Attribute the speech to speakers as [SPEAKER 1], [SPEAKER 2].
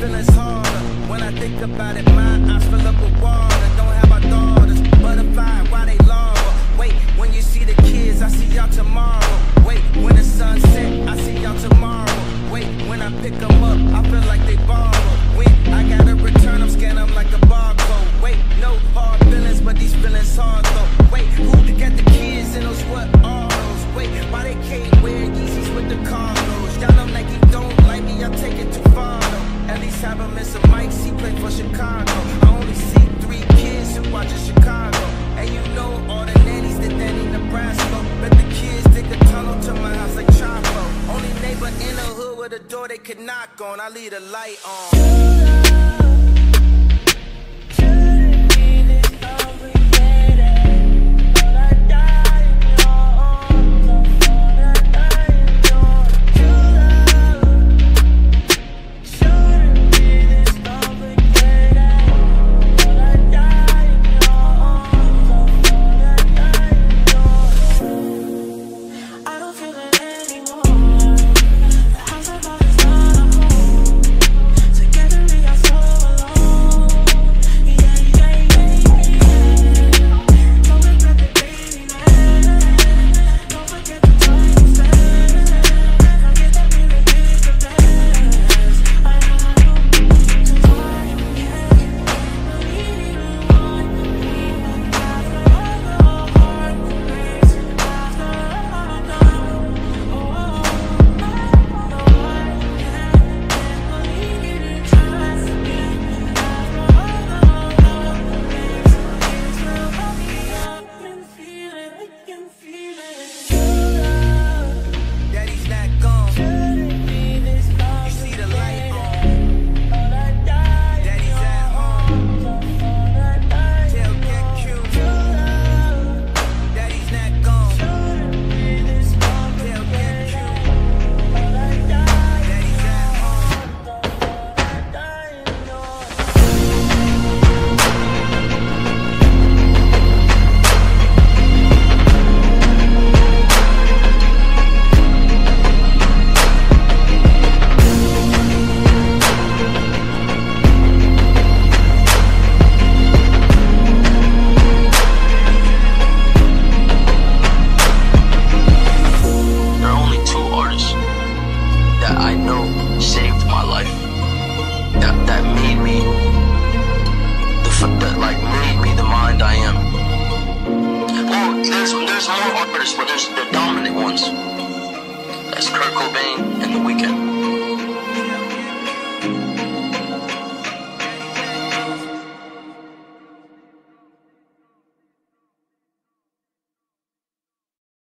[SPEAKER 1] feelings harder. When I think about it, my eyes fill up with water. Don't have our daughters, butterfly, why they law? Wait, when you see the kids, I see y'all tomorrow. Wait, when the sun set, I see y'all tomorrow. Wait, when I pick them up, I feel like they borrow. When I gotta return, I'm scanning like a barcode. Wait, no hard feelings, but these feelings hard. In the hood with a door they could knock on, I leave the light on.
[SPEAKER 2] that like made me the mind I am. Well, there's there's more artists, but there's the dominant ones. That's Kurt Cobain and The Weeknd.